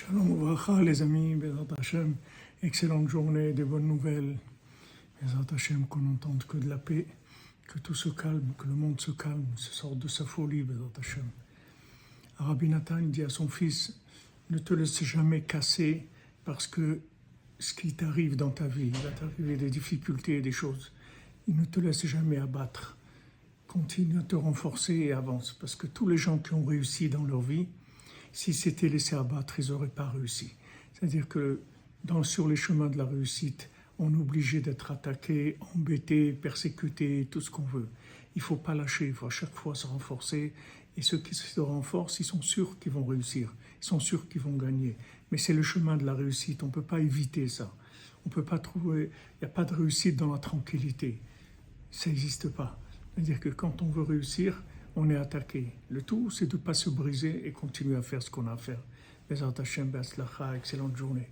Shalom Ouvracha, les amis, Bezat Hashem, excellente journée, des bonnes nouvelles. Bezat Hashem, qu'on n'entende que de la paix, que tout se calme, que le monde se calme, se sorte de sa folie, Bezat Hashem. Rabbi Nathan dit à son fils, ne te laisse jamais casser parce que ce qui t'arrive dans ta vie, il va t'arriver des difficultés et des choses. Il ne te laisse jamais abattre. Continue à te renforcer et avance parce que tous les gens qui ont réussi dans leur vie, s'ils s'étaient laissés abattre, ils n'auraient pas réussi. C'est-à-dire que dans, sur les chemins de la réussite, on est obligé d'être attaqué, embêté, persécuté, tout ce qu'on veut. Il ne faut pas lâcher, il faut à chaque fois se renforcer. Et ceux qui se renforcent, ils sont sûrs qu'ils vont réussir, ils sont sûrs qu'ils vont gagner. Mais c'est le chemin de la réussite, on ne peut pas éviter ça. On peut pas trouver, il n'y a pas de réussite dans la tranquillité. Ça n'existe pas. C'est-à-dire que quand on veut réussir, on est attaqué. Le tout, c'est de ne pas se briser et continuer à faire ce qu'on a à faire. Les Hashem, excellente journée.